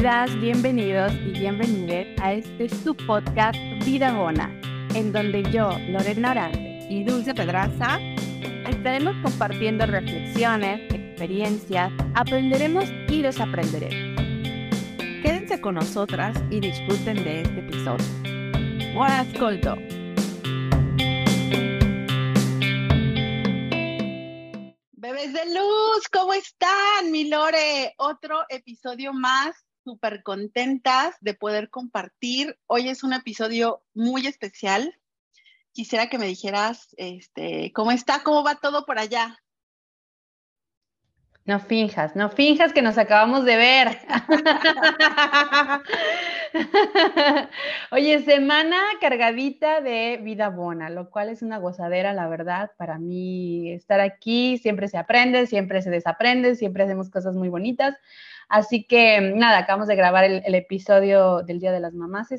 Bienvenidas, bienvenidos y bienvenidas a este su podcast Vida Bona, en donde yo, Lorena Orante y Dulce Pedraza estaremos compartiendo reflexiones, experiencias, aprenderemos y desaprenderemos. Quédense con nosotras y disfruten de este episodio. Buon ascolto! Bebés de luz, ¿cómo están, mi Lore? Otro episodio más, súper contentas de poder compartir. Hoy es un episodio muy especial. Quisiera que me dijeras, este, ¿cómo está? ¿Cómo va todo por allá? No finjas, no finjas que nos acabamos de ver. Oye, semana cargadita de vida buena, lo cual es una gozadera, la verdad, para mí estar aquí, siempre se aprende, siempre se desaprende, siempre hacemos cosas muy bonitas. Así que nada, acabamos de grabar el, episodio del Día de las Mamás.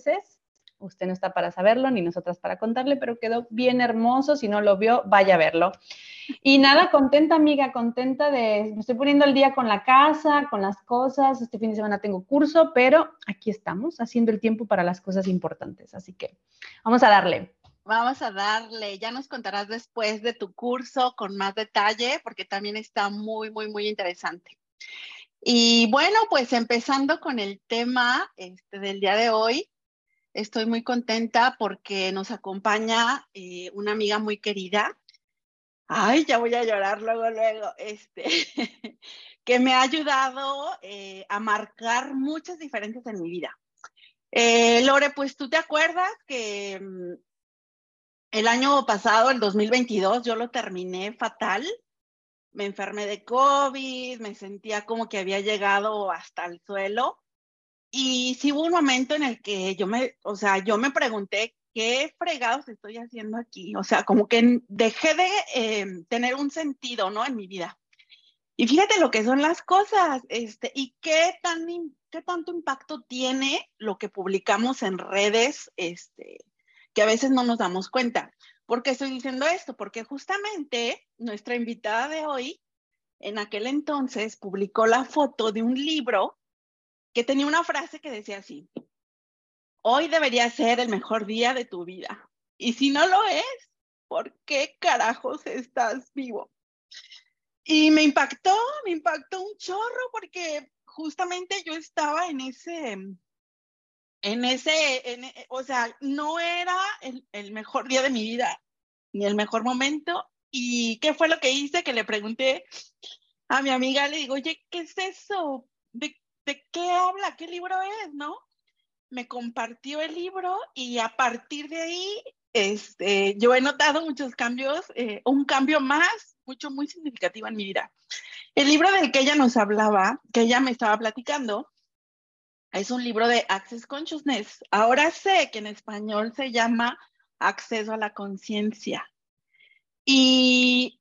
Usted no está para saberlo, ni nosotras para contarle, pero quedó bien hermoso. Si no lo vio, vaya a verlo. Y nada, contenta, amiga, contenta de. Me estoy poniendo el día con la casa, con las cosas. Este fin de semana tengo curso, pero aquí estamos, haciendo el tiempo para las cosas importantes. Así que vamos a darle. Vamos a darle. Ya nos contarás después de tu curso con más detalle, porque también está muy, muy, muy interesante. Y bueno, pues empezando con el tema este, del día de hoy, Estoy muy contenta porque nos acompaña eh, una amiga muy querida. Ay, ya voy a llorar luego, luego, este, que me ha ayudado eh, a marcar muchas diferencias en mi vida. Eh, Lore, pues tú te acuerdas que mm, el año pasado, el 2022, yo lo terminé fatal. Me enfermé de COVID, me sentía como que había llegado hasta el suelo y sí hubo un momento en el que yo me, o sea, yo me pregunté qué fregados estoy haciendo aquí. O sea, como que dejé de eh, tener un sentido, ¿no? En mi vida. Y fíjate lo que son las cosas, este, y qué tan, qué tanto impacto tiene lo que publicamos en redes, este, que a veces no nos damos cuenta. ¿Por qué estoy diciendo esto? Porque justamente nuestra invitada de hoy, en aquel entonces, publicó la foto de un libro que tenía una frase que decía así, hoy debería ser el mejor día de tu vida. Y si no lo es, ¿por qué carajos estás vivo? Y me impactó, me impactó un chorro porque justamente yo estaba en ese, ese, en, o sea, no era el, mejor día de mi vida, ni el mejor momento. ¿Y qué fue lo que hice? Que le pregunté a mi amiga, le digo, oye, ¿qué es eso? ¿De ¿de qué habla? ¿Qué libro es? ¿No? Me compartió el libro y a partir de ahí, este, yo he notado muchos cambios, eh, un cambio más, mucho, muy significativo en mi vida. El libro del que ella nos hablaba, que ella me estaba platicando, es un libro de Access Consciousness. Ahora sé que en español se llama Acceso a la Conciencia. Y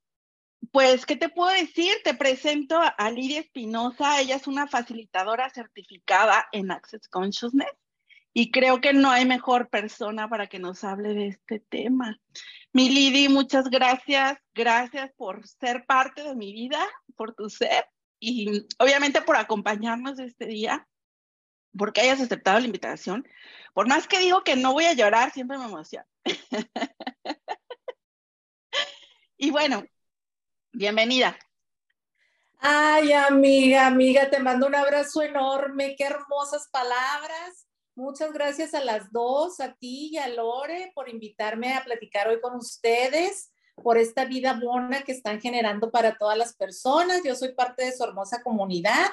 pues, ¿qué te puedo decir? Te presento a Lidia Espinosa. Ella es una facilitadora certificada en Access Consciousness y creo que no hay mejor persona para que nos hable de este tema. Mi Lidi, muchas gracias. Gracias por ser parte de mi vida, por tu ser y obviamente por acompañarnos este día, porque hayas aceptado la invitación. Por más que digo que no voy a llorar, siempre me emociona. y bueno, Bienvenida. Ay, amiga, amiga, te mando un abrazo enorme, qué hermosas palabras. Muchas gracias a las dos, a ti y a Lore, por invitarme a platicar hoy con ustedes, por esta vida buena que están generando para todas las personas. Yo soy parte de su hermosa comunidad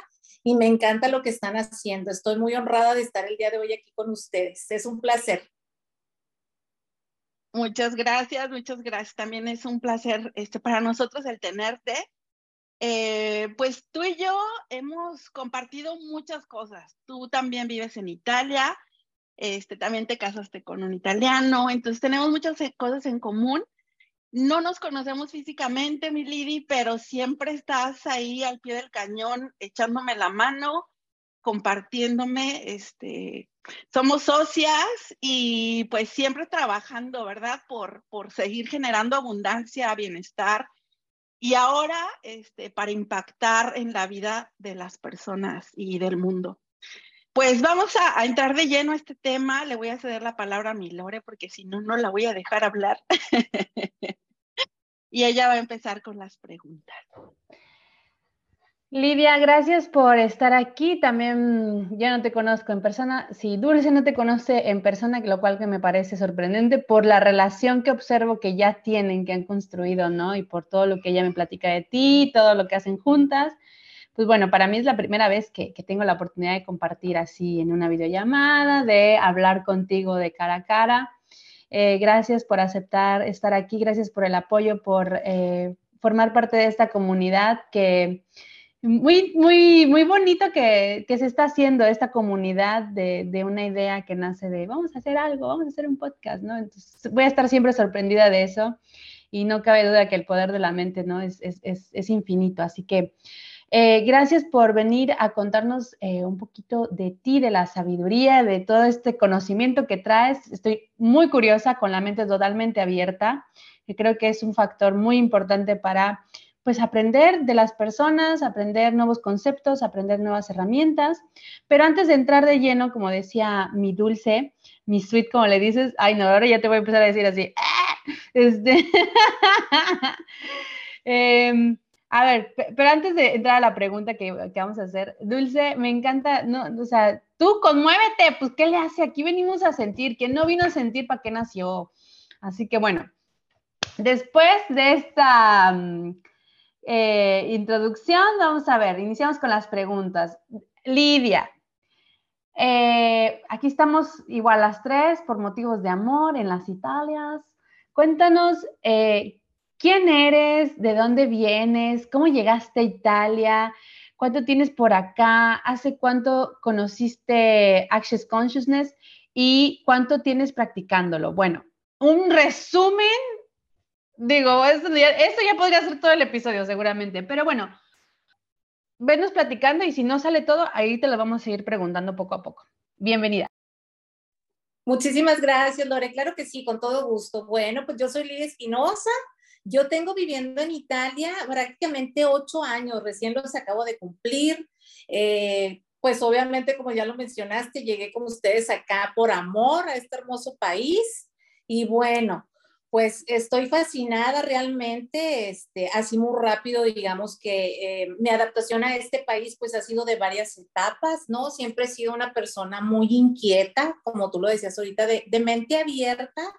y me encanta lo que están haciendo. Estoy muy honrada de estar el día de hoy aquí con ustedes. Es un placer. Muchas gracias, muchas gracias. También es un placer este, para nosotros el tenerte. Eh, pues tú y yo hemos compartido muchas cosas. Tú también vives en Italia, este, también te casaste con un italiano, entonces tenemos muchas cosas en común. No nos conocemos físicamente, mi Lidi, pero siempre estás ahí al pie del cañón, echándome la mano, compartiéndome este, somos socias y pues siempre trabajando, ¿verdad? Por, por seguir generando abundancia, bienestar y ahora este, para impactar en la vida de las personas y del mundo. pues vamos a, entrar de lleno a este tema. Le voy a ceder la palabra a mi Lore porque si no, no la voy a dejar hablar. y ella va a empezar con las preguntas. Lidia, gracias por estar aquí. También ya no te conozco en persona. Si Dulce no te conoce en persona, lo cual que me parece sorprendente por la relación que observo que ya tienen, que han construido, ¿no? Y por todo lo que ella me platica de ti, todo lo que hacen juntas pues bueno, para mí es la primera vez que, tengo la oportunidad de compartir así en una videollamada, de hablar contigo de cara a cara. Eh, gracias por aceptar estar aquí, gracias por el apoyo, por eh, formar parte de esta comunidad que muy, muy, muy bonito que, se está haciendo esta comunidad de, una idea que nace de vamos a hacer algo, vamos a hacer un podcast, ¿no? Entonces voy a estar siempre sorprendida de eso y no cabe duda que el poder de la mente, ¿no? Es, infinito. Así que eh, gracias por venir a contarnos eh, un poquito de ti, de la sabiduría, de todo este conocimiento que traes. Estoy muy curiosa, con la mente totalmente abierta, que creo que es un factor muy importante para pues aprender de las personas, aprender nuevos conceptos, aprender nuevas herramientas. Pero antes de entrar de lleno, como decía mi dulce, mi sweet, como le dices, ay no, ahora ya te voy a empezar a decir así. ¡ah! Este, em, a ver, pero antes de entrar a la pregunta que, vamos a hacer, Dulce, me encanta, no, o sea, tú conmuévete, pues, ¿qué le hace? Aquí venimos a sentir, ¿quién no vino a sentir para qué nació? Así que bueno, después de esta mm, eh, introducción, vamos a ver, iniciamos con las preguntas. Lidia, eh, aquí estamos igual las tres por motivos de amor en las Italias. Cuéntanos, eh, ¿Quién eres? ¿De dónde vienes? ¿Cómo llegaste a Italia? ¿Cuánto tienes por acá? ¿Hace cuánto conociste Access Consciousness? ¿Y cuánto tienes practicándolo? Bueno, un resumen. Digo, esto ya, podría ser todo el episodio seguramente, pero bueno, venos platicando y si no sale todo, ahí te lo vamos a ir preguntando poco a poco. Bienvenida. Muchísimas gracias, Lore. Claro que sí, con todo gusto. Bueno, pues yo soy Lidia Espinosa, yo tengo viviendo en Italia prácticamente ocho años, recién los acabo de cumplir. Eh, pues obviamente, como ya lo mencionaste, llegué con ustedes acá por amor a este hermoso país. Y bueno, pues estoy fascinada realmente, este, así muy rápido, digamos que eh, mi adaptación a este país pues ha sido de varias etapas, ¿no? Siempre he sido una persona muy inquieta, como tú lo decías ahorita, de, de mente abierta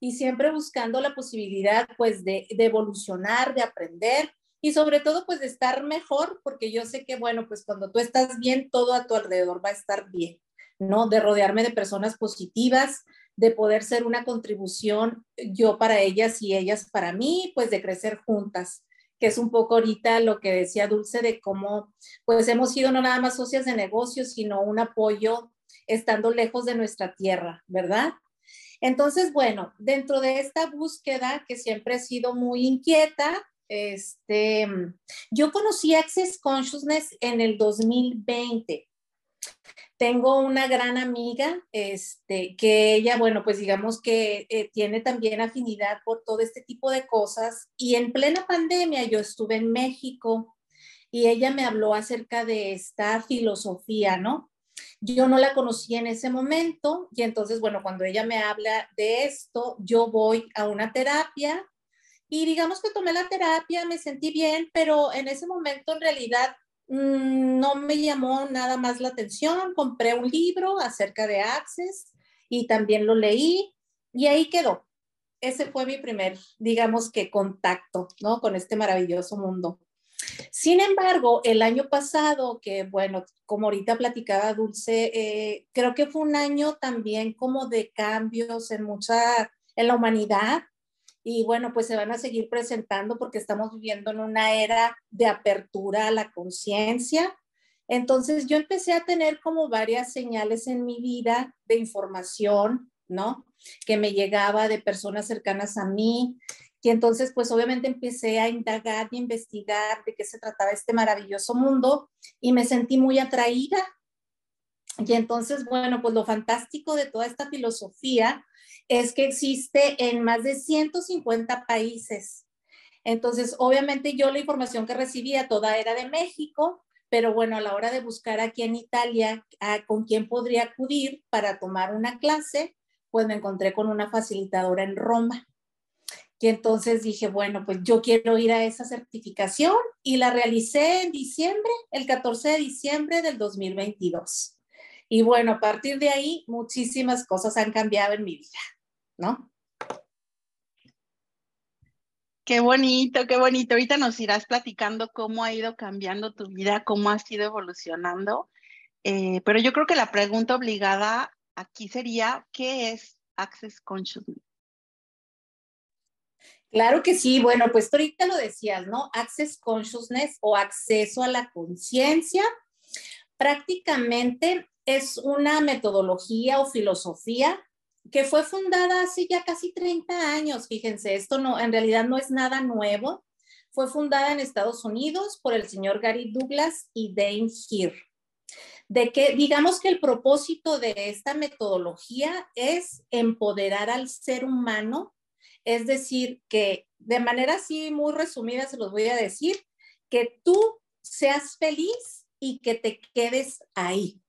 y siempre buscando la posibilidad pues de, evolucionar, de aprender y sobre todo pues de estar mejor, porque yo sé que bueno, pues cuando tú estás bien, todo a tu alrededor va a estar bien, ¿no? De rodearme de personas positivas, de poder ser una contribución yo para ellas y ellas para mí, pues de crecer juntas que es un poco ahorita lo que decía Dulce de cómo pues hemos sido no nada más socias de negocios, sino un apoyo estando lejos de nuestra tierra, ¿verdad? Entonces, bueno, dentro de esta búsqueda que siempre he sido muy inquieta, este, yo conocí Access Consciousness en el 2020. Tengo una gran amiga, este, que ella, bueno, pues digamos que eh, tiene también afinidad por todo este tipo de cosas. Y en plena pandemia yo estuve en México y ella me habló acerca de esta filosofía, ¿no? Yo no la conocí en ese momento y entonces, bueno, cuando ella me habla de esto, yo voy a una terapia y digamos que tomé la terapia, me sentí bien, pero en ese momento en realidad mm, no me llamó nada más la atención. Compré un libro acerca de Access y también lo leí y ahí quedó. Ese fue mi primer, digamos que contacto, ¿no? Con este maravilloso mundo. Sin embargo, el año pasado, que bueno, como ahorita platicaba Dulce, eh, creo que fue un año también como de cambios en mucha, en la humanidad. Y bueno, pues se van a seguir presentando porque estamos viviendo en una era de apertura a la conciencia. Entonces yo empecé a tener como varias señales en mi vida de información, ¿no? Que me llegaba de personas cercanas a mí, y entonces, pues obviamente empecé a indagar y investigar de qué se trataba este maravilloso mundo y me sentí muy atraída. Y entonces, bueno, pues lo fantástico de toda esta filosofía es que existe en más de 150 países. Entonces, obviamente yo la información que recibía toda era de México, pero bueno, a la hora de buscar aquí en Italia con quién podría acudir para tomar una clase, pues me encontré con una facilitadora en Roma. Y entonces dije, bueno, pues yo quiero ir a esa certificación y la realicé en diciembre, el 14 de diciembre del 2022. Y bueno, a partir de ahí muchísimas cosas han cambiado en mi vida, ¿no? Qué bonito, qué bonito. Ahorita nos irás platicando cómo ha ido cambiando tu vida, cómo has ido evolucionando. Eh, pero yo creo que la pregunta obligada aquí sería, ¿qué es Access Consciousness? Claro que sí, bueno, pues ahorita lo decías, ¿no? Access Consciousness o acceso a la conciencia prácticamente es una metodología o filosofía que fue fundada hace ya casi 30 años. Fíjense, esto no, en realidad no es nada nuevo. Fue fundada en Estados Unidos por el señor Gary Douglas y Dane Heer. De que, digamos que el propósito de esta metodología es empoderar al ser humano, es decir, que de manera así muy resumida se los voy a decir, que tú seas feliz y que te quedes ahí.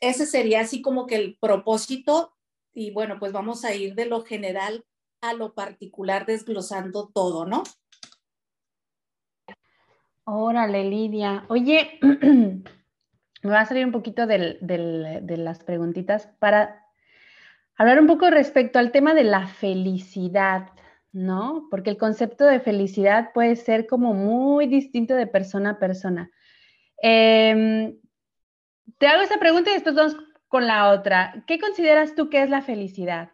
Ese sería así como que el propósito y bueno, pues vamos a ir de lo general a lo particular desglosando todo, ¿no? Órale, Lidia. Oye, me va a salir un poquito de las preguntitas para hablar un poco respecto al tema de la felicidad, ¿no? Porque el concepto de felicidad puede ser como muy distinto de persona a persona. Em, te hago esa pregunta y después vamos con la otra. ¿Qué consideras tú que es la felicidad?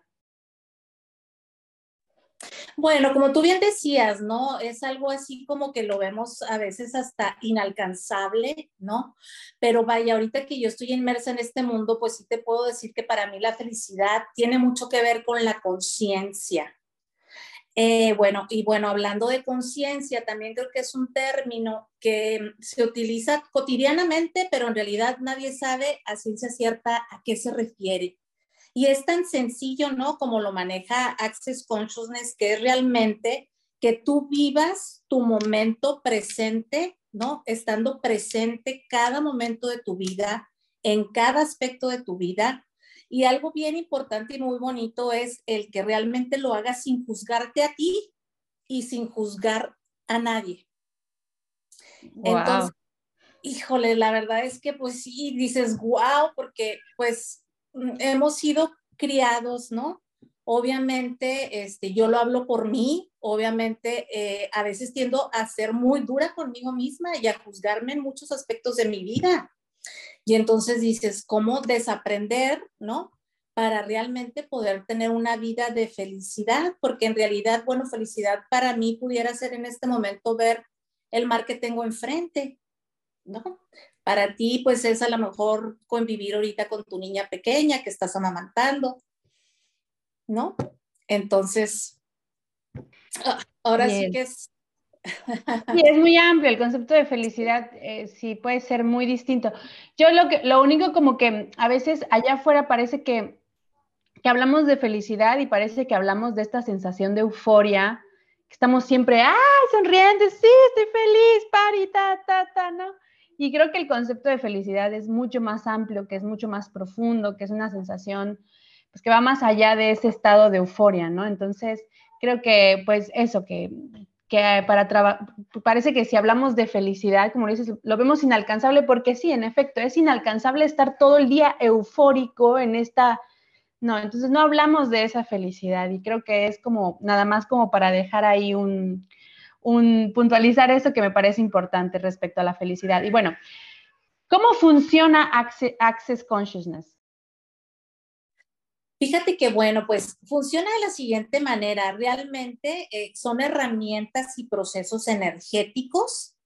Bueno, como tú bien decías, ¿no? Es algo así como que lo vemos a veces hasta inalcanzable, ¿no? Pero vaya, ahorita que yo estoy inmersa en este mundo, pues sí te puedo decir que para mí la felicidad tiene mucho que ver con la conciencia, eh, bueno, y bueno, hablando de conciencia, también creo que es un término que se utiliza cotidianamente, pero en realidad nadie sabe a ciencia cierta a qué se refiere. Y es tan sencillo, ¿no? Como lo maneja Access Consciousness, que es realmente que tú vivas tu momento presente, ¿no? Estando presente cada momento de tu vida, en cada aspecto de tu vida, y algo bien importante y muy bonito es el que realmente lo hagas sin juzgarte a ti y sin juzgar a nadie. Entonces, híjole, la verdad es que pues sí, dices, wow, porque pues hemos sido criados, ¿no? Obviamente, este, yo lo hablo por mí, obviamente eh, a veces tiendo a ser muy dura conmigo misma y a juzgarme en muchos aspectos de mi vida. Y entonces dices, ¿cómo desaprender, no? Para realmente poder tener una vida de felicidad, porque en realidad, bueno, felicidad para mí pudiera ser en este momento ver el mar que tengo enfrente, ¿no? Para ti, pues es a lo mejor convivir ahorita con tu niña pequeña que estás amamantando, ¿no? Entonces, ah, ahora sí que es Sí, es muy amplio, el concepto de felicidad eh, sí puede ser muy distinto. Yo lo que, lo único como que a veces allá afuera parece que, que hablamos de felicidad y parece que hablamos de esta sensación de euforia, que estamos siempre, ¡ay, sonrientes! Sí, estoy feliz, pari, ta, ta, ta, ¿no? Y creo que el concepto de felicidad es mucho más amplio, que es mucho más profundo, que es una sensación pues, que va más allá de ese estado de euforia, ¿no? Entonces, creo que pues eso, que que para trabajar, parece que si hablamos de felicidad, como dices, lo vemos inalcanzable porque sí, en efecto, es inalcanzable estar todo el día eufórico en esta, no, entonces no hablamos de esa felicidad y creo que es como nada más como para dejar ahí un, un puntualizar eso que me parece importante respecto a la felicidad. Y bueno, ¿cómo funciona Access Consciousness? Fíjate que, bueno, pues funciona de la siguiente manera. Realmente eh, son herramientas y procesos energéticos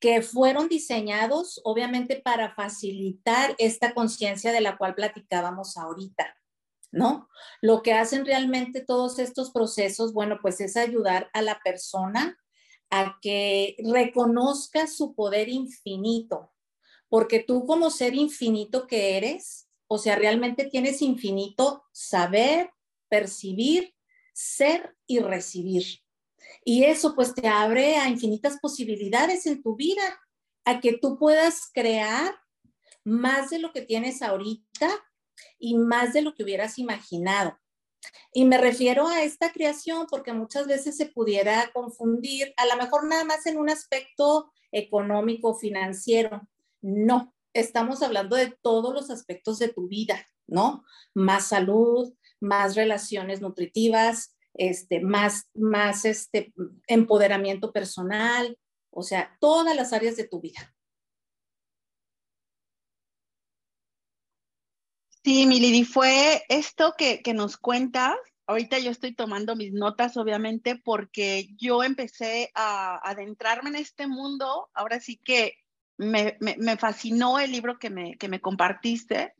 que fueron diseñados, obviamente, para facilitar esta conciencia de la cual platicábamos ahorita. ¿No? Lo que hacen realmente todos estos procesos, bueno, pues es ayudar a la persona a que reconozca su poder infinito, porque tú como ser infinito que eres, o sea, realmente tienes infinito saber, percibir, ser y recibir. Y eso pues te abre a infinitas posibilidades en tu vida. a que tú puedas crear más de lo que tienes ahorita y más de lo que hubieras imaginado. Y me refiero a esta creación porque muchas veces se pudiera confundir, a lo mejor nada más en un aspecto económico, financiero. No, estamos hablando de todos los aspectos de tu vida, ¿no? Más salud, más relaciones nutritivas, este, más, más este, empoderamiento personal, o sea, todas las áreas de tu vida. Sí, Milady, fue esto que, nos cuentas. Ahorita yo estoy tomando mis notas, obviamente, porque yo empecé a, adentrarme en este mundo. Ahora sí que me, fascinó el libro que me, que me compartiste.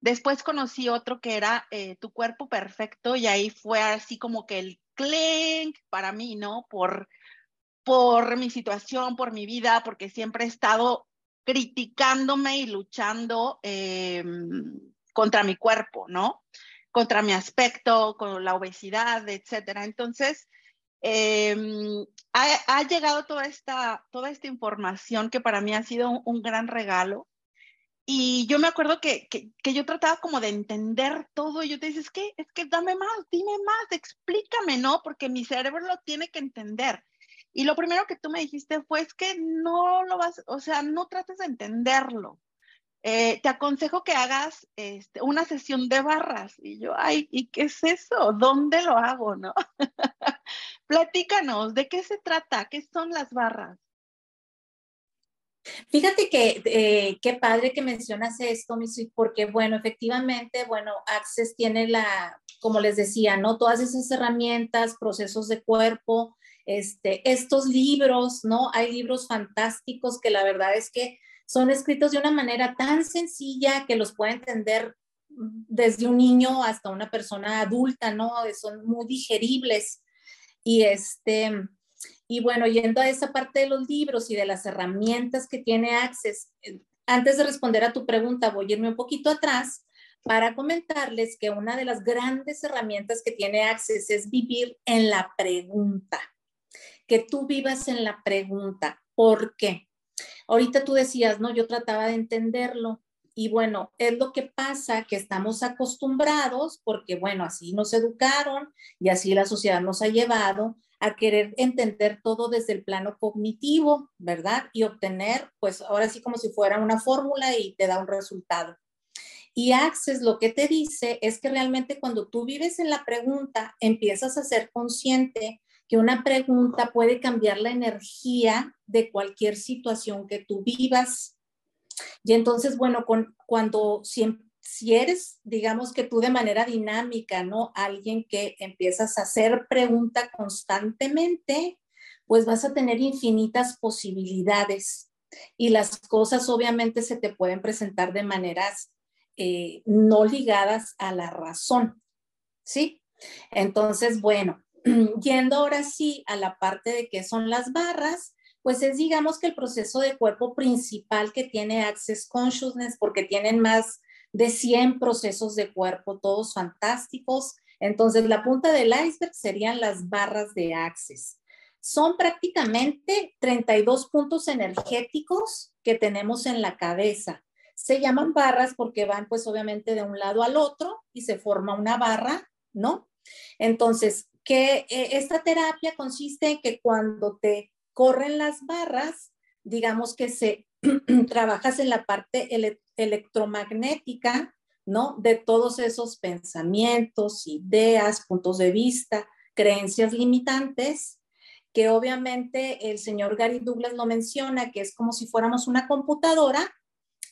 Después conocí otro que era eh, Tu cuerpo perfecto y ahí fue así como que el clink para mí, ¿no? Por, por mi situación, por mi vida, porque siempre he estado criticándome y luchando em, contra mi cuerpo, ¿no? Contra mi aspecto, con la obesidad, etcétera. Entonces, em, ha, llegado toda esta, toda esta información que para mí ha sido un, gran regalo. Y yo me acuerdo que, que, yo trataba como de entender todo y yo te dices, es que, es que dame más, dime más, explícame, ¿no? Porque mi cerebro lo tiene que entender. Y lo primero que tú me dijiste fue, es que no lo vas, o sea, no trates de entenderlo. Eh, te aconsejo que hagas este, una sesión de barras. Y yo, ay, ¿y qué es eso? ¿Dónde lo hago? ¿No? Platícanos, ¿de qué se trata? ¿Qué son las barras? Fíjate que eh, qué padre que mencionas esto, porque bueno, efectivamente, bueno, Access tiene la, como les decía, ¿no? Todas esas herramientas, procesos de cuerpo, este, estos libros, ¿no? Hay libros fantásticos que la verdad es que son escritos de una manera tan sencilla que los puede entender desde un niño hasta una persona adulta, ¿no? Son muy digeribles. Y este, y bueno, yendo a esa parte de los libros y de las herramientas que tiene Access, eh, antes de responder a tu pregunta, voy a irme un poquito atrás para comentarles que una de las grandes herramientas que tiene Access es vivir en la pregunta, que tú vivas en la pregunta. ¿Por qué? Ahorita tú decías, no, yo trataba de entenderlo. Y bueno, es lo que pasa, que estamos acostumbrados, porque bueno, así nos educaron y así la sociedad nos ha llevado a querer entender todo desde el plano cognitivo, ¿verdad? Y obtener, pues ahora sí como si fuera una fórmula y te da un resultado. Y Access lo que te dice es que realmente cuando tú vives en la pregunta, empiezas a ser consciente que una pregunta puede cambiar la energía de cualquier situación que tú vivas. Y entonces, bueno, con, cuando si, si eres, digamos que tú de manera dinámica, ¿no? Alguien que empiezas a hacer pregunta constantemente, pues vas a tener infinitas posibilidades y las cosas obviamente se te pueden presentar de maneras eh, no ligadas a la razón, ¿sí? Entonces, bueno, yendo ahora sí a la parte de qué son las barras, pues es digamos que el proceso de cuerpo principal que tiene Access Consciousness, porque tienen más de 100 procesos de cuerpo, todos fantásticos. Entonces, la punta del iceberg serían las barras de Access. Son prácticamente 32 puntos energéticos que tenemos en la cabeza. Se llaman barras porque van pues obviamente de un lado al otro y se forma una barra, ¿no? Entonces, que eh, esta terapia consiste en que cuando te corren las barras, digamos que se trabajas en la parte electromagnética, ¿no? De todos esos pensamientos, ideas, puntos de vista, creencias limitantes, que obviamente el señor Gary Douglas lo menciona, que es como si fuéramos una computadora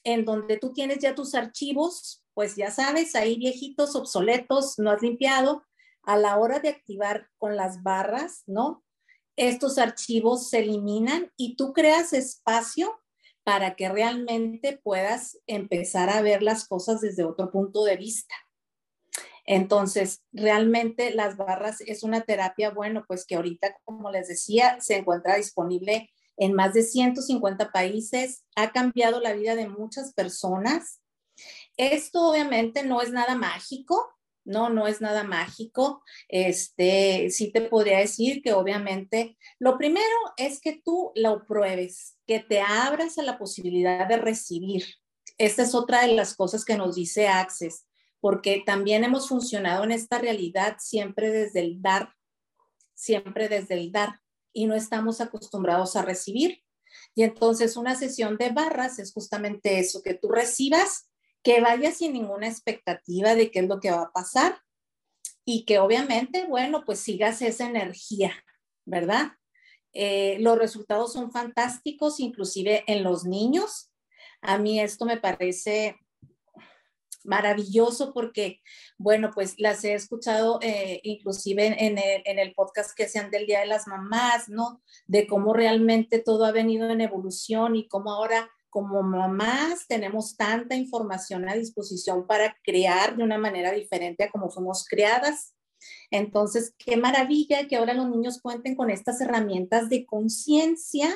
en donde tú tienes ya tus archivos, pues ya sabes, ahí viejitos, obsoletos, no has limpiado, a la hora de activar con las barras, ¿no? Estos archivos se eliminan y tú creas espacio para que realmente puedas empezar a ver las cosas desde otro punto de vista. Entonces, realmente las barras es una terapia, bueno, pues que ahorita, como les decía, se encuentra disponible en más de 150 países, ha cambiado la vida de muchas personas. Esto obviamente no es nada mágico, no, no es nada mágico. Este, sí te podría decir que obviamente lo primero es que tú lo pruebes, que te abras a la posibilidad de recibir. Esta es otra de las cosas que nos dice Access, porque también hemos funcionado en esta realidad siempre desde el dar, siempre desde el dar, y no estamos acostumbrados a recibir. Y entonces una sesión de barras es justamente eso, que tú recibas que vayas sin ninguna expectativa de qué es lo que va a pasar y que obviamente, bueno, pues sigas esa energía, ¿verdad? Eh, los resultados son fantásticos, inclusive en los niños. A mí esto me parece maravilloso porque, bueno, pues las he escuchado eh, inclusive en el, en el, podcast que sean del Día de las Mamás, ¿no? De cómo realmente todo ha venido en evolución y cómo ahora como mamás tenemos tanta información a disposición para crear de una manera diferente a como fuimos creadas. Entonces, qué maravilla que ahora los niños cuenten con estas herramientas de conciencia,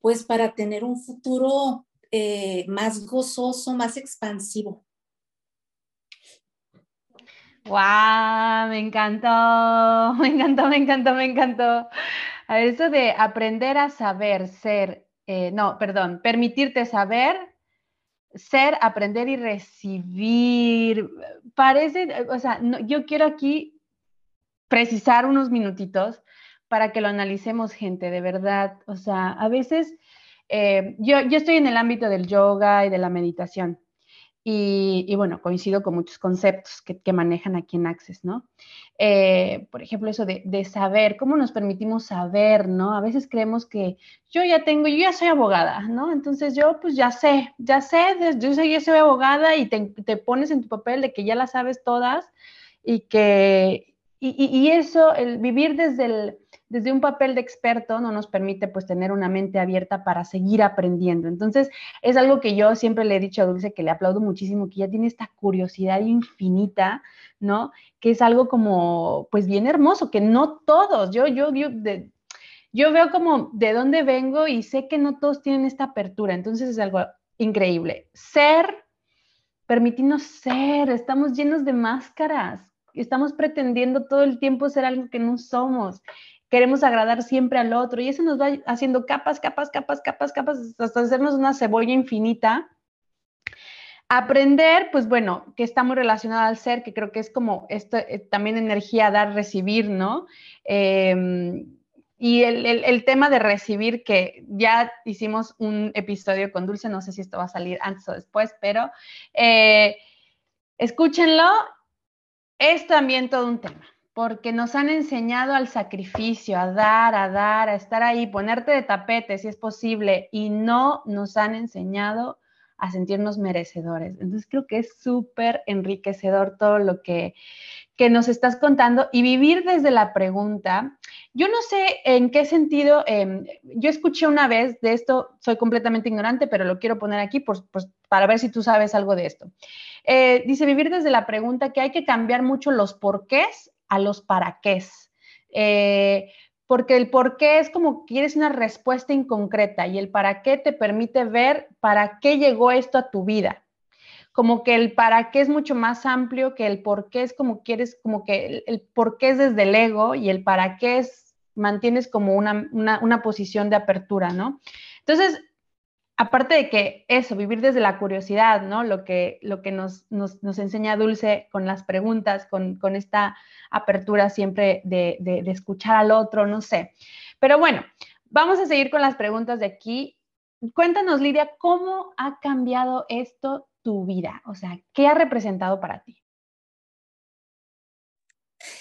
pues para tener un futuro eh, más gozoso, más expansivo. ¡Wow! Me encantó, me encantó, me encantó, me encantó. Eso de aprender a saber ser eh, no, perdón, permitirte saber, ser, aprender y recibir. Parece, o sea, yo quiero aquí precisar unos minutitos para que lo analicemos, gente, de verdad. O sea, a veces eh, yo, yo estoy en el ámbito del yoga y de la meditación. Y, bueno, coincido con muchos conceptos que, manejan aquí en Access, ¿no? Eh, por ejemplo, eso de, saber, cómo nos permitimos saber, ¿no? A veces creemos que yo ya tengo, yo ya soy abogada, ¿no? Entonces yo pues ya sé, ya sé, yo soy, ya soy abogada y te, te pones en tu papel de que ya las sabes todas y que, y, y eso, el vivir desde el desde un papel de experto no nos permite pues tener una mente abierta para seguir aprendiendo. Entonces, es algo que yo siempre le he dicho a Dulce que le aplaudo muchísimo, que ya tiene esta curiosidad infinita, ¿no? Que es algo como pues bien hermoso, que no todos, yo, yo, yo, yo veo como de dónde vengo y sé que no todos tienen esta apertura, entonces es algo increíble. Ser, permitirnos ser, estamos llenos de máscaras, estamos pretendiendo todo el tiempo ser algo que no somos queremos agradar siempre al otro y eso nos va haciendo capas, capas, capas, capas, capas, hasta hacernos una cebolla infinita. Aprender, pues bueno, que está muy relacionada al ser, que creo que es como esto, eh, también energía dar, recibir, ¿no? Em, y el, el, tema de recibir, que ya hicimos un episodio con Dulce, no sé si esto va a salir antes o después, pero eh, escúchenlo, es también todo un tema porque nos han enseñado al sacrificio, a dar, a dar, a estar ahí, ponerte de tapete si es posible, y no nos han enseñado a sentirnos merecedores. Entonces creo que es súper enriquecedor todo lo que, que, nos estás contando y vivir desde la pregunta. Yo no sé en qué sentido, em, yo escuché una vez de esto, soy completamente ignorante, pero lo quiero poner aquí para ver si tú sabes algo de esto. Eh, dice, vivir desde la pregunta que hay que cambiar mucho los porqués a los para qué. Eh, porque el por qué es como quieres una respuesta inconcreta y el para qué te permite ver para qué llegó esto a tu vida. Como que el para qué es mucho más amplio que el por qué es como quieres, como que el, el por qué es desde el ego y el para qué es, mantienes como una, una, una posición de apertura, ¿no? Entonces, aparte de que eso, vivir desde la curiosidad, ¿no? Lo que, lo que nos, nos, nos enseña Dulce con las preguntas, con, con esta apertura siempre de, de, de, escuchar al otro, no sé. Pero bueno, vamos a seguir con las preguntas de aquí. Cuéntanos, Lidia, ¿cómo ha cambiado esto tu vida? O sea, ¿qué ha representado para ti?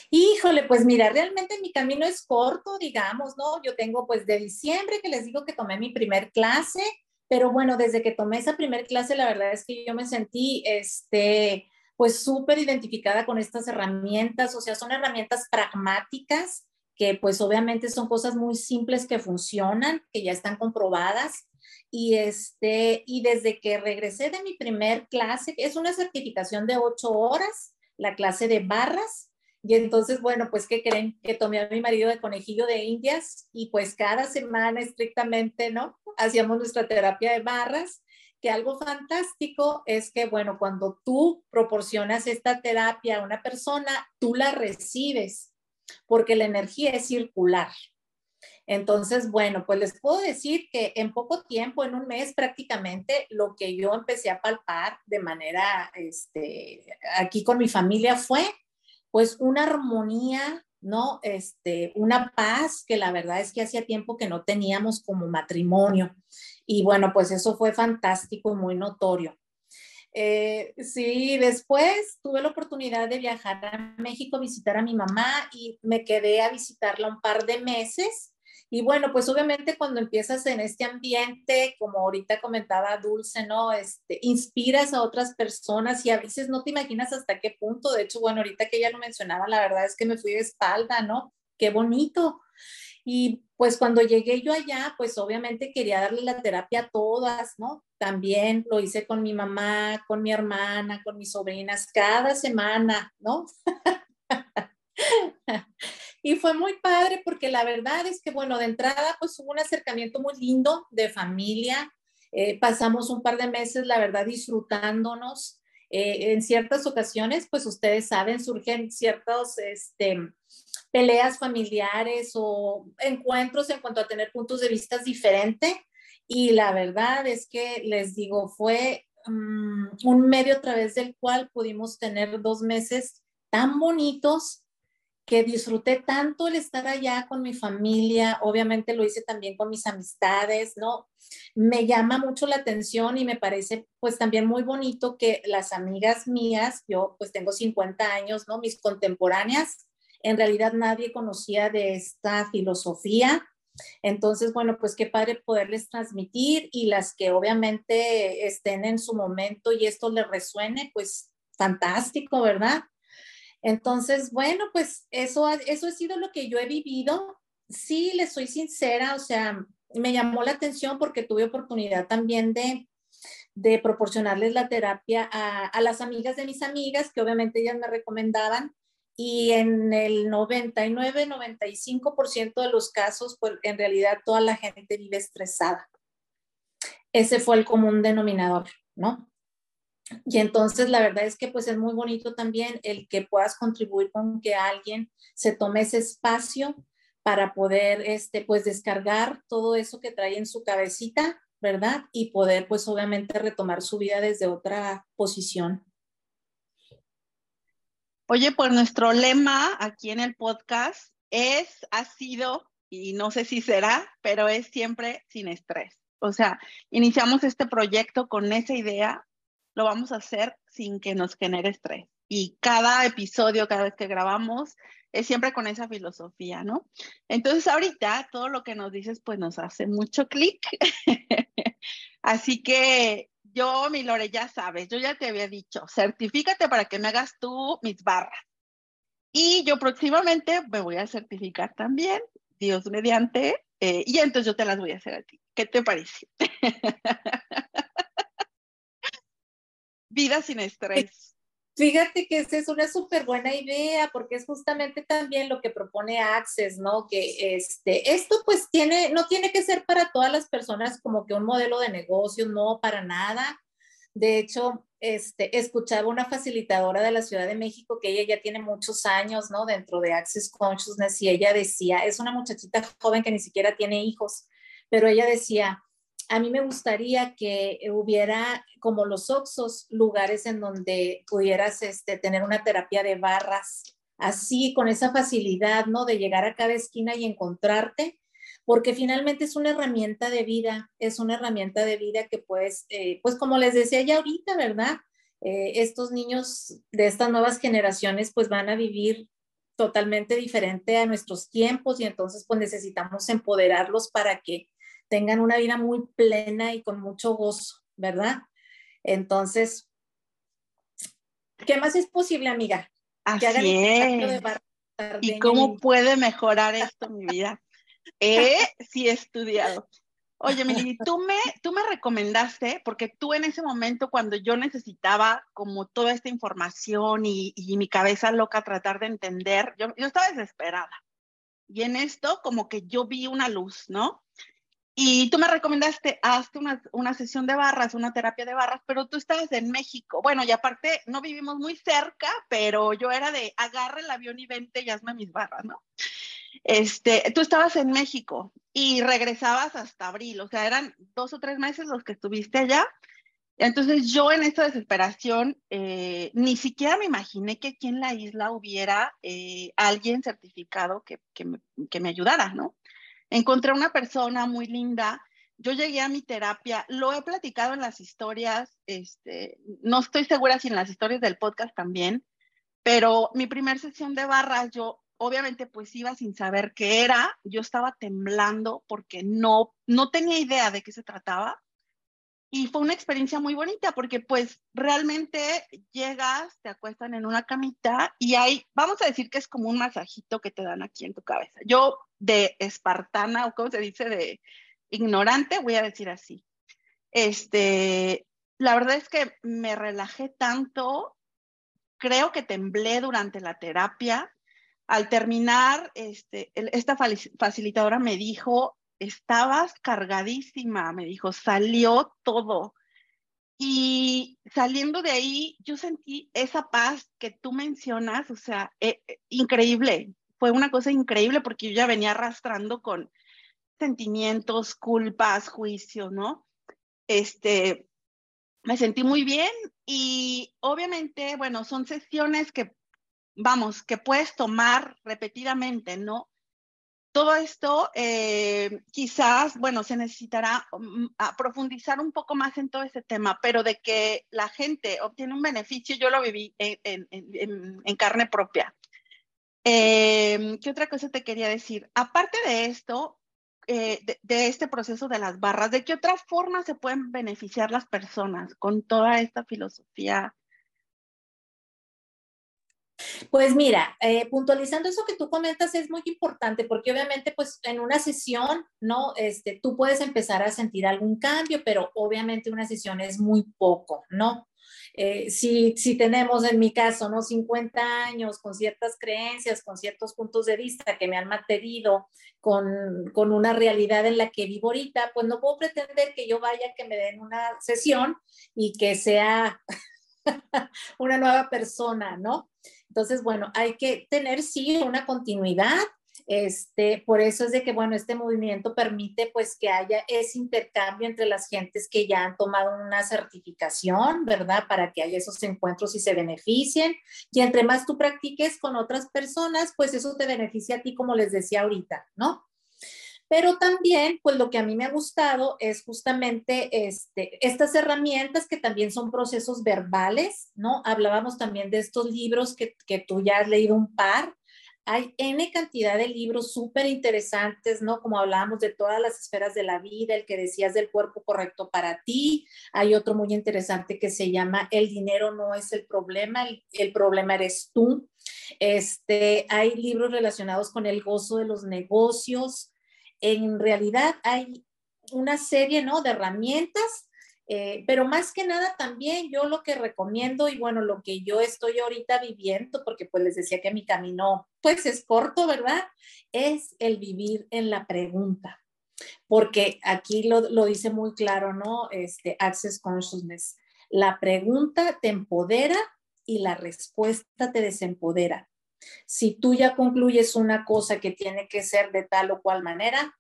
Híjole, pues mira, realmente mi camino es corto, digamos, ¿no? Yo tengo pues de diciembre que les digo que tomé mi primer clase, pero bueno, desde que tomé esa primera clase, la verdad es que yo me sentí, este, pues súper identificada con estas herramientas, o sea, son herramientas pragmáticas que pues obviamente son cosas muy simples que funcionan, que ya están comprobadas. Y, este, y desde que regresé de mi primer clase, es una certificación de ocho horas, la clase de barras, y entonces, bueno, pues, ¿qué creen? Que tomé a mi marido de conejillo de indias y pues cada semana estrictamente, ¿no? Hacíamos nuestra terapia de barras que algo fantástico es que, bueno, cuando tú proporcionas esta terapia a una persona, tú la recibes, porque la energía es circular. Entonces, bueno, pues les puedo decir que en poco tiempo, en un mes prácticamente, lo que yo empecé a palpar de manera, este, aquí con mi familia fue pues una armonía, ¿no? Este, una paz que la verdad es que hacía tiempo que no teníamos como matrimonio. Y bueno, pues eso fue fantástico, muy notorio. Eh, sí, después tuve la oportunidad de viajar a México, visitar a mi mamá y me quedé a visitarla un par de meses. Y bueno, pues obviamente cuando empiezas en este ambiente, como ahorita comentaba Dulce, ¿no? Este, inspiras a otras personas y a veces no te imaginas hasta qué punto. De hecho, bueno, ahorita que ella lo mencionaba, la verdad es que me fui de espalda, ¿no? Qué bonito. Y pues cuando llegué yo allá, pues obviamente quería darle la terapia a todas, ¿no? También lo hice con mi mamá, con mi hermana, con mis sobrinas, cada semana, ¿no? y fue muy padre porque la verdad es que, bueno, de entrada, pues hubo un acercamiento muy lindo de familia. Eh, pasamos un par de meses, la verdad, disfrutándonos. Eh, en ciertas ocasiones, pues ustedes saben, surgen ciertos, este, peleas familiares o encuentros en cuanto a tener puntos de vista diferentes. Y la verdad es que les digo, fue mm, un medio a través del cual pudimos tener dos meses tan bonitos que disfruté tanto el estar allá con mi familia, obviamente lo hice también con mis amistades, ¿no? Me llama mucho la atención y me parece pues también muy bonito que las amigas mías, yo pues tengo 50 años, ¿no? Mis contemporáneas, en realidad nadie conocía de esta filosofía. Entonces, bueno, pues qué padre poderles transmitir y las que obviamente estén en su momento y esto les resuene, pues fantástico, ¿verdad? Entonces, bueno, pues eso, eso ha sido lo que yo he vivido. Sí, les soy sincera, o sea, me llamó la atención porque tuve oportunidad también de, de proporcionarles la terapia a, a, las amigas de mis amigas, que obviamente ellas me recomendaban, y en el 99-95% de los casos, pues en realidad toda la gente vive estresada. Ese fue el común denominador, ¿no? Y entonces la verdad es que pues es muy bonito también el que puedas contribuir con que alguien se tome ese espacio para poder este pues descargar todo eso que trae en su cabecita, ¿verdad? Y poder pues obviamente retomar su vida desde otra posición. Oye, pues nuestro lema aquí en el podcast es, ha sido, y no sé si será, pero es siempre sin estrés. O sea, iniciamos este proyecto con esa idea, lo vamos a hacer sin que nos genere estrés. Y cada episodio, cada vez que grabamos, es siempre con esa filosofía, ¿no? Entonces ahorita todo lo que nos dices, pues nos hace mucho clic. Así que yo, mi Lore, ya sabes, yo ya te había dicho, certifícate para que me hagas tú mis barras. Y yo próximamente me voy a certificar también, Dios mediante, eh, y entonces yo te las voy a hacer a ti. ¿Qué te parece? Vida sin estrés. Fíjate que esa es una súper buena idea porque es justamente también lo que propone Access, ¿no? Que este, esto pues tiene, no tiene que ser para todas las personas como que un modelo de negocio, no para nada. De hecho, este, escuchaba una facilitadora de la Ciudad de México que ella ya tiene muchos años, ¿no? Dentro de Access Consciousness y ella decía, es una muchachita joven que ni siquiera tiene hijos, pero ella decía, a mí me gustaría que hubiera como los Oxos, lugares en donde pudieras este, tener una terapia de barras, así con esa facilidad, ¿no? De llegar a cada esquina y encontrarte, porque finalmente es una herramienta de vida, es una herramienta de vida que puedes, eh, pues como les decía ya ahorita, ¿verdad? Eh, estos niños de estas nuevas generaciones pues van a vivir totalmente diferente a nuestros tiempos y entonces pues necesitamos empoderarlos para que tengan una vida muy plena y con mucho gozo, ¿verdad? Entonces, ¿qué más es posible, amiga? Así es. ¿Y cómo puede mejorar esto mi vida? Eh, sí he estudiado. Oye, Mili, tú me, tú me recomendaste, porque tú en ese momento, cuando yo necesitaba como toda esta información y, y mi cabeza loca tratar de entender, yo, yo estaba desesperada. Y en esto como que yo vi una luz, ¿no? Y tú me recomendaste, hazte una, una, sesión de barras, una terapia de barras, pero tú estabas en México. Bueno, y aparte no vivimos muy cerca, pero yo era de agarre el avión y vente y hazme mis barras, ¿no? Este, tú estabas en México y regresabas hasta abril, o sea, eran dos o tres meses los que estuviste allá. Entonces yo en esta desesperación eh, ni siquiera me imaginé que aquí en la isla hubiera eh, alguien certificado que, que, me, que me ayudara, ¿no? Encontré una persona muy linda. Yo llegué a mi terapia, lo he platicado en las historias, este, no estoy segura si en las historias del podcast también, pero mi primera sesión de barras, yo obviamente pues iba sin saber qué era, yo estaba temblando porque no, no tenía idea de qué se trataba. Y fue una experiencia muy bonita porque pues realmente llegas, te acuestan en una camita y hay, vamos a decir que es como un masajito que te dan aquí en tu cabeza. Yo de espartana o como se dice de ignorante, voy a decir así. Este, la verdad es que me relajé tanto, creo que temblé durante la terapia. Al terminar, este, esta facilitadora me dijo, estabas cargadísima, me dijo, salió todo. Y saliendo de ahí, yo sentí esa paz que tú mencionas, o sea, eh, eh, increíble. Fue una cosa increíble porque yo ya venía arrastrando con sentimientos, culpas, juicio, ¿no? Este, me sentí muy bien y obviamente, bueno, son sesiones que, vamos, que puedes tomar repetidamente, ¿no? Todo esto eh, quizás, bueno, se necesitará mm, profundizar un poco más en todo ese tema, pero de que la gente obtiene un beneficio, yo lo viví en, carne propia. Em, ¿Qué otra cosa te quería decir? Aparte de esto, eh, de, este proceso de las barras, ¿de qué otra forma se pueden beneficiar las personas con toda esta filosofía pues mira, eh, puntualizando eso que tú comentas es muy importante porque obviamente pues en una sesión, ¿no? Este, tú puedes empezar a sentir algún cambio, pero obviamente una sesión es muy poco, ¿no? Eh, si, si, tenemos en mi caso, ¿no? 50 años con ciertas creencias, con ciertos puntos de vista que me han mantenido con, con, una realidad en la que vivo ahorita, pues no puedo pretender que yo vaya, que me den una sesión y que sea una nueva persona, ¿no? Entonces, bueno, hay que tener sí una continuidad. Este, por eso es de que, bueno, este movimiento permite pues que haya ese intercambio entre las gentes que ya han tomado una certificación, ¿verdad? Para que haya esos encuentros y se beneficien. Y entre más tú practiques con otras personas, pues eso te beneficia a ti, como les decía ahorita, ¿no? Pero también, pues lo que a mí me ha gustado es justamente este, estas herramientas que también son procesos verbales, ¿no? Hablábamos también de estos libros que, que tú ya has leído un par. Hay N cantidad de libros súper interesantes, ¿no? Como hablábamos de todas las esferas de la vida, el que decías del cuerpo correcto para ti. Hay otro muy interesante que se llama El dinero no es el problema, el, el problema eres tú. Este, hay libros relacionados con el gozo de los negocios, en realidad hay una serie ¿no? de herramientas, eh, pero más que nada también yo lo que recomiendo y bueno, lo que yo estoy ahorita viviendo, porque pues les decía que mi camino pues es corto, ¿verdad? Es el vivir en la pregunta, porque aquí lo, lo dice muy claro, ¿no? Este Access Consciousness. La pregunta te empodera y la respuesta te desempodera. Si tú ya concluyes una cosa que tiene que ser de tal o cual manera,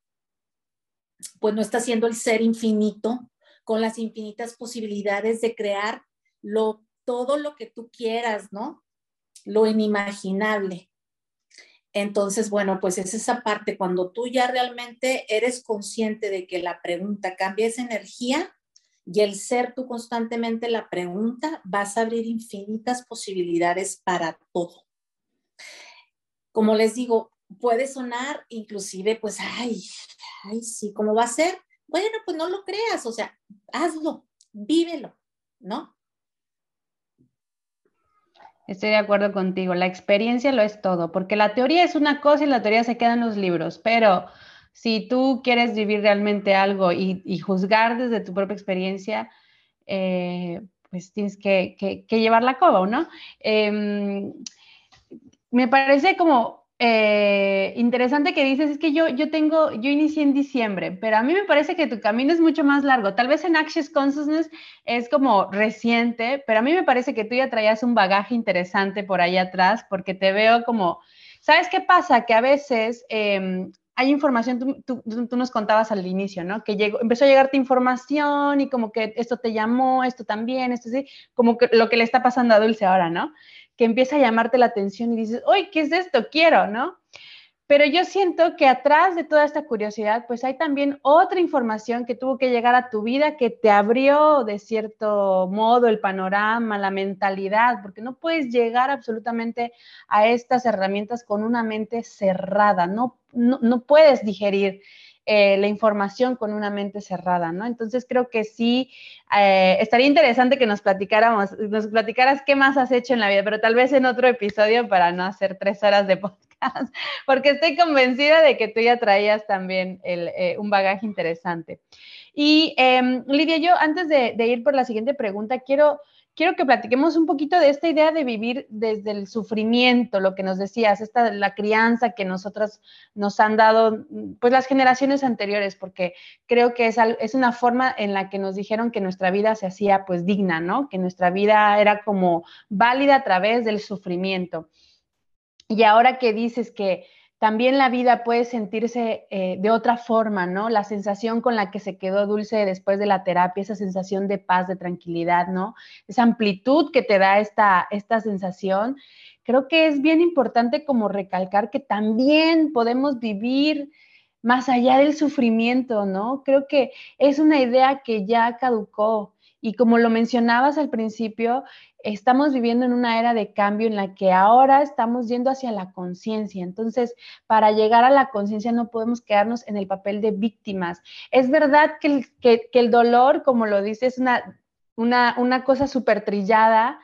pues no está siendo el ser infinito con las infinitas posibilidades de crear lo, todo lo que tú quieras, ¿no? Lo inimaginable. Entonces, bueno, pues es esa parte, cuando tú ya realmente eres consciente de que la pregunta cambia esa energía y el ser tú constantemente la pregunta, vas a abrir infinitas posibilidades para todo como les digo, puede sonar inclusive, pues, ay, ay, sí, ¿cómo va a ser? Bueno, pues no lo creas, o sea, hazlo, vívelo, ¿no? Estoy de acuerdo contigo, la experiencia lo es todo, porque la teoría es una cosa y la teoría se queda en los libros, pero si tú quieres vivir realmente algo y, juzgar desde tu propia experiencia, eh, pues tienes que, llevar la coba, ¿no? Em, me parece como eh, interesante que dices es que yo, yo tengo, yo inicié en diciembre, pero a mí me parece que tu camino es mucho más largo. Tal vez en Access Consciousness es como reciente, pero a mí me parece que tú ya traías un bagaje interesante por ahí atrás, porque te veo como, ¿sabes qué pasa? Que a veces em, hay información, tú, tú, nos contabas al inicio, ¿no? Que llegó, empezó a llegarte información y como que esto te llamó, esto también, esto sí, como que lo que le está pasando a Dulce ahora, ¿no? Que empieza a llamarte la atención y dices, uy, ¿qué es esto? Quiero, ¿no? Pero yo siento que atrás de toda esta curiosidad, pues hay también otra información que tuvo que llegar a tu vida que te abrió de cierto modo el panorama, la mentalidad, porque no puedes llegar absolutamente a estas herramientas con una mente cerrada, no, no, no puedes digerir eh, la información con una mente cerrada, ¿no? Entonces creo que sí, eh, estaría interesante que nos platicáramos, nos platicaras qué más has hecho en la vida, pero tal vez en otro episodio para no hacer tres horas de podcast, porque estoy convencida de que tú ya traías también eh, un bagaje interesante. Y em, Lidia, yo antes de ir por la siguiente pregunta, quiero quiero que platiquemos un poquito de esta idea de vivir desde el sufrimiento, lo que nos decías, esta la crianza que nosotros nos han dado, pues las generaciones anteriores, porque creo que es, es una forma en la que nos dijeron que nuestra vida se hacía pues digna, ¿no? Que nuestra vida era como válida a través del sufrimiento. Y ahora que dices que también la vida puede sentirse eh, de otra forma, ¿no? La sensación con la que se quedó Dulce después de la terapia, esa sensación de paz, de tranquilidad, ¿no? Esa amplitud que te da esta, esta sensación. Creo que es bien importante como recalcar que también podemos vivir más allá del sufrimiento, ¿no? Creo que es una idea que ya caducó. Y como lo mencionabas al principio, estamos viviendo en una era de cambio en la que ahora estamos yendo hacia la conciencia. Entonces, para llegar a la conciencia no podemos quedarnos en el papel de víctimas. Es verdad que el, dolor, como lo dice, es una, una, una cosa súper trillada.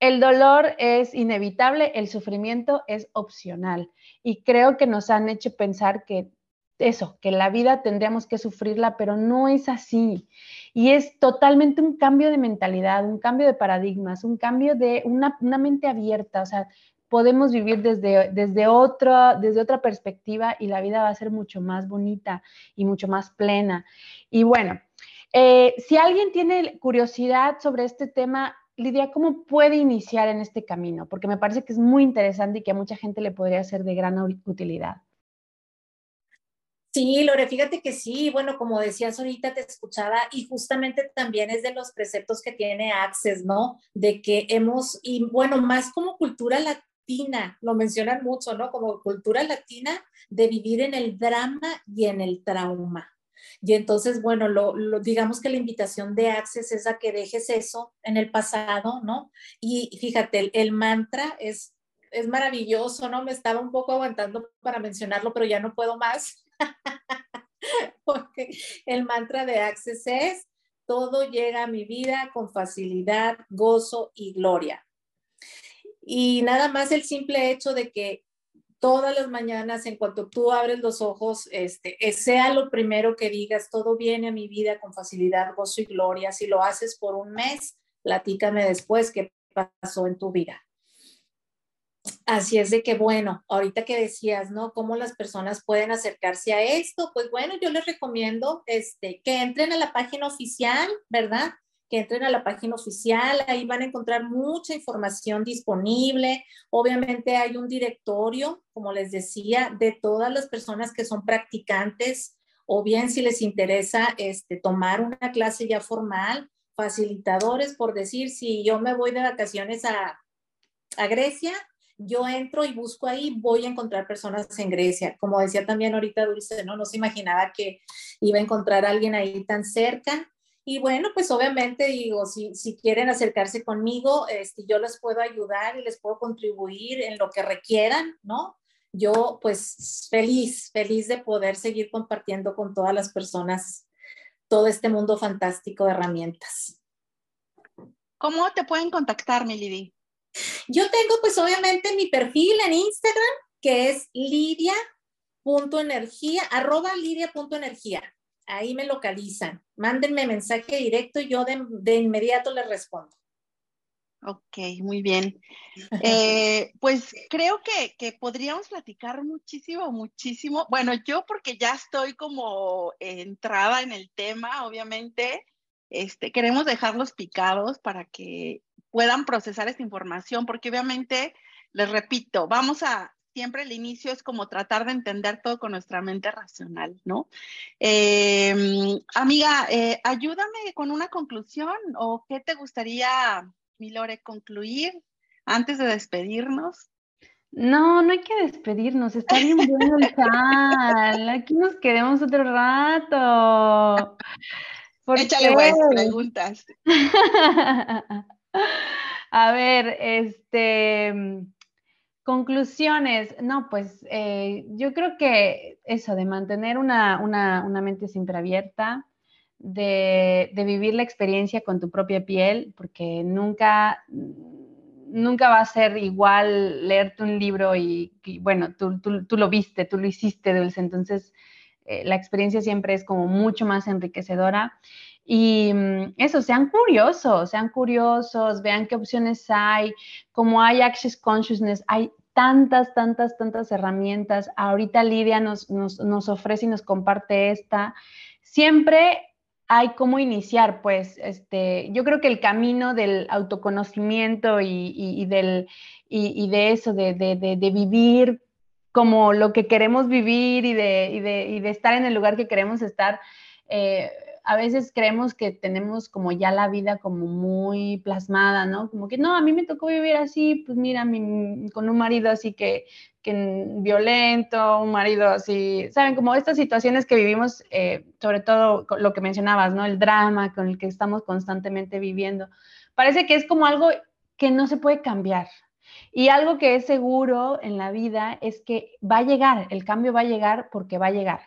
El dolor es inevitable, el sufrimiento es opcional. Y creo que nos han hecho pensar que eso, que la vida tendríamos que sufrirla, pero no es así. Y es totalmente un cambio de mentalidad, un cambio de paradigmas, un cambio de una, mente abierta. O sea, podemos vivir desde, desde, otro, desde otra perspectiva y la vida va a ser mucho más bonita y mucho más plena. Y bueno, eh, si alguien tiene curiosidad sobre este tema, Lidia, ¿cómo puede iniciar en este camino? Porque me parece que es muy interesante y que a mucha gente le podría ser de gran utilidad. Sí, Lore, fíjate que sí, bueno, como decías ahorita, te escuchaba y justamente también es de los preceptos que tiene Access, ¿no? De que hemos, y bueno, más como cultura latina, lo mencionan mucho, ¿no? Como cultura latina de vivir en el drama y en el trauma. Y entonces, bueno, lo, digamos que la invitación de Access es a que dejes eso en el pasado, ¿no? Y fíjate, el, el mantra es, es maravilloso, ¿no? Me estaba un poco aguantando para mencionarlo, pero ya no puedo más Porque el mantra de Access es, todo llega a mi vida con facilidad, gozo y gloria. Y nada más el simple hecho de que todas las mañanas, en cuanto tú abres los ojos, este, sea lo primero que digas, todo viene a mi vida con facilidad, gozo y gloria. Si lo haces por un mes, platícame después qué pasó en tu vida. Así es de que, bueno, ahorita que decías, ¿no? ¿Cómo las personas pueden acercarse a esto? Pues bueno, yo les recomiendo este, que entren a la página oficial, ¿verdad? Que entren a la página oficial, ahí van a encontrar mucha información disponible. Obviamente hay un directorio, como les decía, de todas las personas que son practicantes o bien si les interesa este, tomar una clase ya formal, facilitadores, por decir, si yo me voy de vacaciones a, a Grecia, yo entro y busco ahí, voy a encontrar personas en Grecia. Como decía también ahorita Dulce, ¿no? No se imaginaba que iba a encontrar a alguien ahí tan cerca. Y bueno, pues obviamente digo, si, si quieren acercarse conmigo, este, yo les puedo ayudar y les puedo contribuir en lo que requieran, ¿no? Yo pues feliz, feliz de poder seguir compartiendo con todas las personas todo este mundo fantástico de herramientas. ¿Cómo te pueden contactar, Milady? Yo tengo pues obviamente mi perfil en Instagram, que es lidia.energía, arroba lidia.energía. Ahí me localizan. Mándenme mensaje directo y yo de, inmediato les respondo. Ok, muy bien. Eh, pues creo que, que, podríamos platicar muchísimo, muchísimo. Bueno, yo porque ya estoy como entrada en el tema, obviamente, este, queremos dejarlos picados para que puedan procesar esta información, porque obviamente, les repito, vamos a, siempre el inicio es como tratar de entender todo con nuestra mente racional, ¿no? Em, amiga, eh, ayúdame con una conclusión o qué te gustaría, Milore, concluir antes de despedirnos. No, no hay que despedirnos, está bien bueno el sal. Aquí nos quedamos otro rato. Échale pues preguntas. A ver, este, conclusiones. No, pues eh, yo creo que eso, de mantener una, mente siempre abierta, de, vivir la experiencia con tu propia piel, porque nunca, nunca va a ser igual leerte un libro y, bueno, tú, tú, lo viste, tú lo hiciste, Dulce, entonces eh, la experiencia siempre es como mucho más enriquecedora. Y mm, eso, sean curiosos, sean curiosos, vean qué opciones hay, como hay Access Consciousness, hay tantas, tantas, tantas herramientas. Ahorita Lidia nos, nos, ofrece y nos comparte esta. Siempre hay cómo iniciar, pues, este, yo creo que el camino del autoconocimiento y, del, y, de eso, de, de, vivir como lo que queremos vivir y de, de estar en el lugar que queremos estar, eh, a veces creemos que tenemos como ya la vida como muy plasmada, ¿no? Como que no, a mí me tocó vivir así, pues mira, con un marido así que, que violento, un marido así, ¿saben? Como estas situaciones que vivimos, eh, sobre todo lo que mencionabas, ¿no? El drama con el que estamos constantemente viviendo. Parece que es como algo que no se puede cambiar. Y algo que es seguro en la vida es que va a llegar, el cambio va a llegar porque va a llegar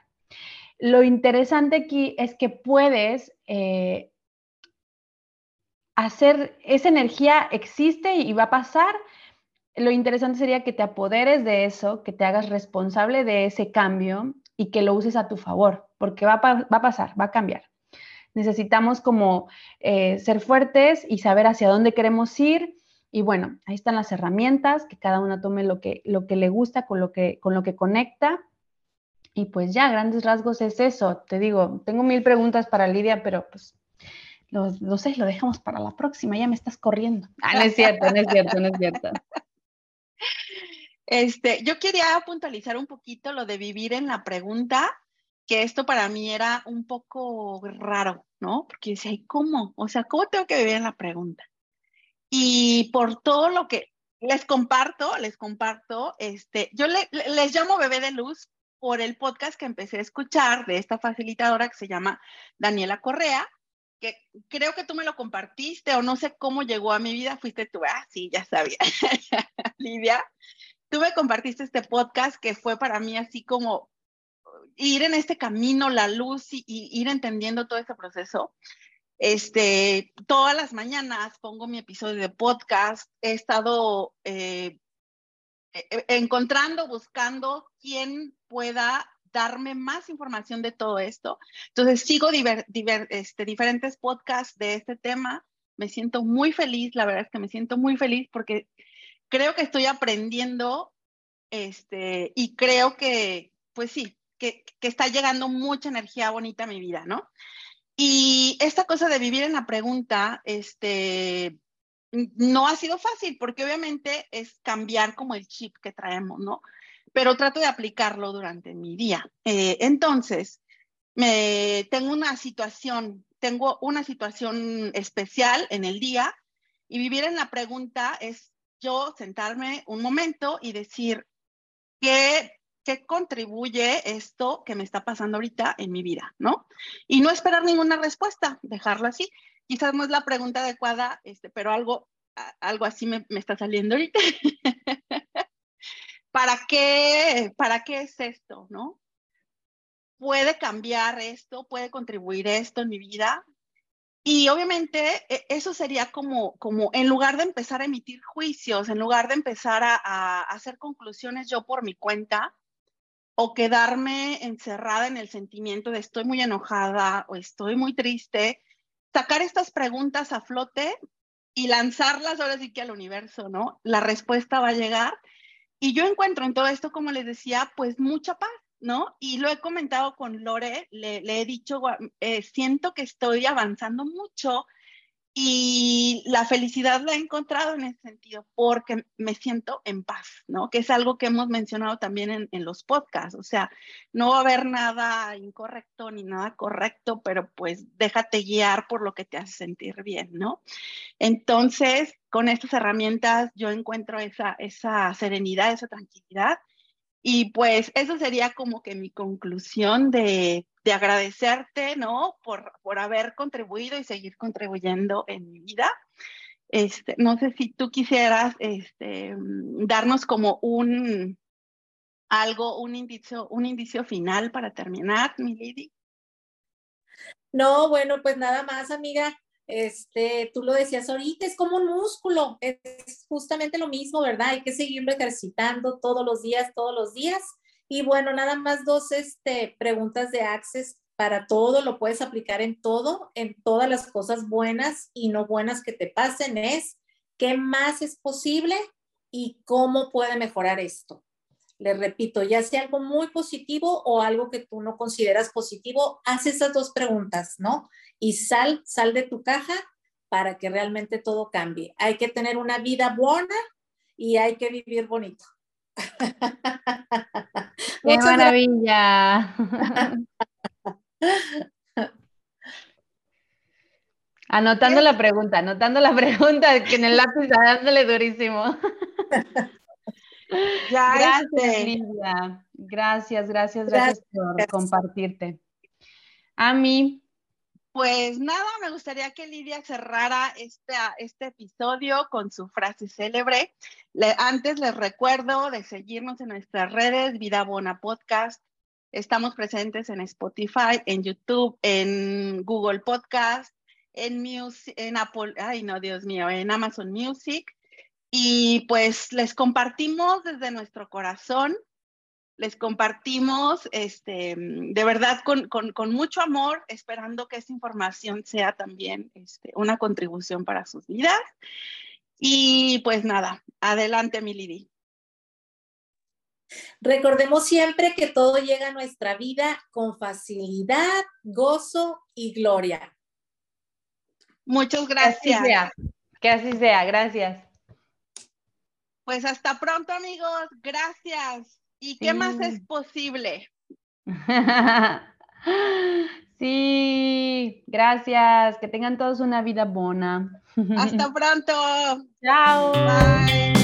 lo interesante aquí es que puedes eh, hacer, esa energía existe y va a pasar. Lo interesante sería que te apoderes de eso, que te hagas responsable de ese cambio y que lo uses a tu favor, porque va a, pasar, va a cambiar. Necesitamos como eh, ser fuertes y saber hacia dónde queremos ir. Y bueno, ahí están las herramientas, que cada uno tome lo que, lo que le gusta, con lo que, con lo que conecta y pues ya, grandes rasgos es eso. Te digo, tengo mil preguntas para Lidia, pero pues lo, sé, lo dejamos para la próxima, ya me estás corriendo. Ah, no es cierto, no es cierto, no es cierto. Este, yo quería puntualizar un poquito lo de vivir en la pregunta, que esto para mí era un poco raro, ¿no? Porque decía, ¿y cómo? O sea, ¿cómo tengo que vivir en la pregunta? Y por todo lo que les comparto, les comparto, este, yo les llamo bebé de luz por el podcast que empecé a escuchar de esta facilitadora que se llama Daniela Correa, que creo que tú me lo compartiste o no sé cómo llegó a mi vida, fuiste tú, ah, sí, ya sabía, Lidia, tú me compartiste este podcast que fue para mí así como ir en este camino, la luz y, ir entendiendo todo ese proceso. Este, todas las mañanas pongo mi episodio de podcast, he estado eh, e, e, encontrando, buscando quién pueda darme más información de todo esto. Entonces, sigo este, diferentes podcasts de este tema. Me siento muy feliz, la verdad es que me siento muy feliz porque creo que estoy aprendiendo este, y creo que, pues sí, que, que está llegando mucha energía bonita a mi vida, ¿no? Y esta cosa de vivir en la pregunta, este, no ha sido fácil porque obviamente es cambiar como el chip que traemos, ¿no? Pero trato de aplicarlo durante mi día. Eh, entonces, me, tengo una situación, tengo una situación especial en el día y vivir en la pregunta es yo sentarme un momento y decir, ¿qué, ¿qué contribuye esto que me está pasando ahorita en mi vida? ¿No? Y no esperar ninguna respuesta, dejarlo así quizás no es la pregunta adecuada, este, pero algo, algo así me, está saliendo ahorita. ¿Para qué, ¿Para qué es esto, no? ¿Puede cambiar esto? ¿Puede contribuir esto en mi vida? Y obviamente e, eso sería como, como en lugar de empezar a emitir juicios, en lugar de empezar a, a hacer conclusiones yo por mi cuenta, o quedarme encerrada en el sentimiento de estoy muy enojada o estoy muy triste, sacar estas preguntas a flote y lanzarlas ahora sí que al universo, ¿no? La respuesta va a llegar. Y yo encuentro en todo esto, como les decía, pues mucha paz, ¿no? Y lo he comentado con Lore, le, he dicho, eh, siento que estoy avanzando mucho y la felicidad la he encontrado en ese sentido porque me siento en paz, ¿no? Que es algo que hemos mencionado también en, los podcasts. O sea, no va a haber nada incorrecto ni nada correcto, pero pues déjate guiar por lo que te hace sentir bien, ¿no? Entonces, con estas herramientas yo encuentro esa, esa serenidad, esa tranquilidad. Y pues eso sería como que mi conclusión de de agradecerte, ¿no? Por, por haber contribuido y seguir contribuyendo en mi vida. Este, no sé si tú quisieras este, darnos como un algo, un indicio, un indicio final para terminar, mi Lady. No, bueno, pues nada más, amiga. Este, tú lo decías ahorita, es como un músculo, es justamente lo mismo, ¿verdad? Hay que seguirlo ejercitando todos los días, todos los días y bueno, nada más dos este, preguntas de Access para todo, lo puedes aplicar en todo, en todas las cosas buenas y no buenas que te pasen, es qué más es posible y cómo puede mejorar esto. Les repito, ya sea algo muy positivo o algo que tú no consideras positivo, haz esas dos preguntas, ¿no? Y sal, sal de tu caja para que realmente todo cambie. Hay que tener una vida buena y hay que vivir bonito. ¡Qué maravilla! Anotando la pregunta, anotando la pregunta, que en el lápiz dándole durísimo. gracias, Lidia. Gracias, gracias, gracias, por compartirte. A mí, pues nada, me gustaría que Lidia cerrara este, este episodio con su frase célebre. antes les recuerdo de seguirnos en nuestras redes, Vida Bona Podcast. Estamos presentes en Spotify, en YouTube, en Google Podcast, en, en Apple, ay no, Dios mío, en Amazon Music. Y pues les compartimos desde nuestro corazón les compartimos este, de verdad con, mucho amor, esperando que esta información sea también este, una contribución para sus vidas. Y pues nada, adelante, mi Lidi. Recordemos siempre que todo llega a nuestra vida con facilidad, gozo y gloria. Muchas gracias. Que así sea, que así sea. gracias. Pues hasta pronto, amigos. Gracias. ¿Y qué más es posible? sí, gracias. Que tengan todos una vida buena. Hasta pronto. Chao. Bye.